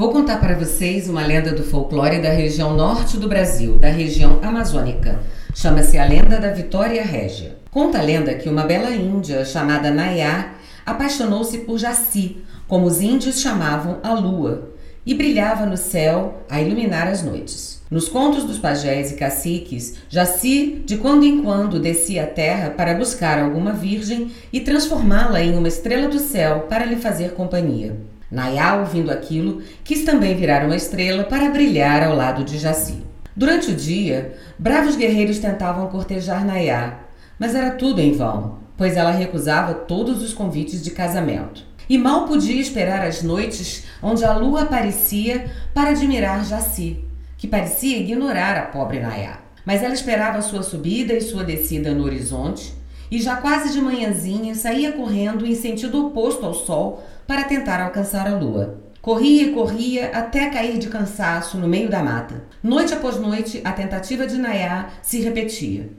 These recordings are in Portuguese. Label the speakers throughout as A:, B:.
A: Vou contar para vocês uma lenda do folclore da região norte do Brasil, da região amazônica. Chama-se a lenda da Vitória Régia. Conta a lenda que uma bela índia chamada Nayá apaixonou-se por Jaci, como os índios chamavam a lua, e brilhava no céu a iluminar as noites. Nos contos dos pajés e caciques, Jaci de quando em quando descia à terra para buscar alguma virgem e transformá-la em uma estrela do céu para lhe fazer companhia. Nayá, ouvindo aquilo, quis também virar uma estrela para brilhar ao lado de Jaci. Durante o dia, bravos guerreiros tentavam cortejar Nayá, mas era tudo em vão, pois ela recusava todos os convites de casamento. E mal podia esperar as noites onde a lua aparecia para admirar Jaci, que parecia ignorar a pobre Nayá. Mas ela esperava sua subida e sua descida no horizonte, e já quase de manhãzinha saía correndo em sentido oposto ao sol para tentar alcançar a lua. Corria e corria até cair de cansaço no meio da mata. Noite após noite, a tentativa de Nayá se repetia.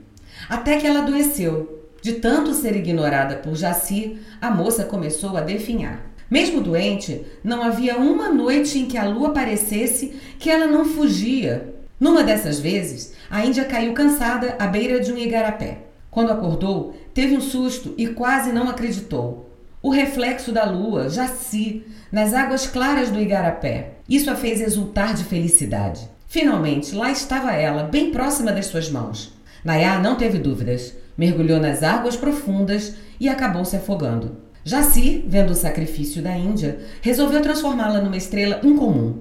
A: Até que ela adoeceu. De tanto ser ignorada por Jaci, a moça começou a definhar. Mesmo doente, não havia uma noite em que a lua aparecesse que ela não fugia. Numa dessas vezes, a Índia caiu cansada à beira de um igarapé. Quando acordou, teve um susto e quase não acreditou. O reflexo da lua, Jaci, nas águas claras do igarapé. Isso a fez exultar de felicidade. Finalmente, lá estava ela, bem próxima das suas mãos. Nayá não teve dúvidas. Mergulhou nas águas profundas e acabou se afogando. Jaci, vendo o sacrifício da Índia, resolveu transformá-la numa estrela incomum.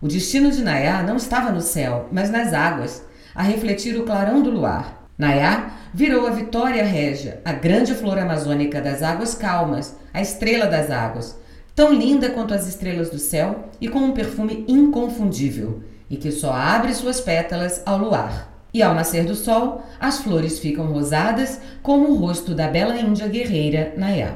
A: O destino de Nayá não estava no céu, mas nas águas, a refletir o clarão do luar. Nayá virou a Vitória Régia, a grande flor amazônica das águas calmas, a estrela das águas, tão linda quanto as estrelas do céu e com um perfume inconfundível, e que só abre suas pétalas ao luar. E ao nascer do sol, as flores ficam rosadas como o rosto da bela índia guerreira Nayá.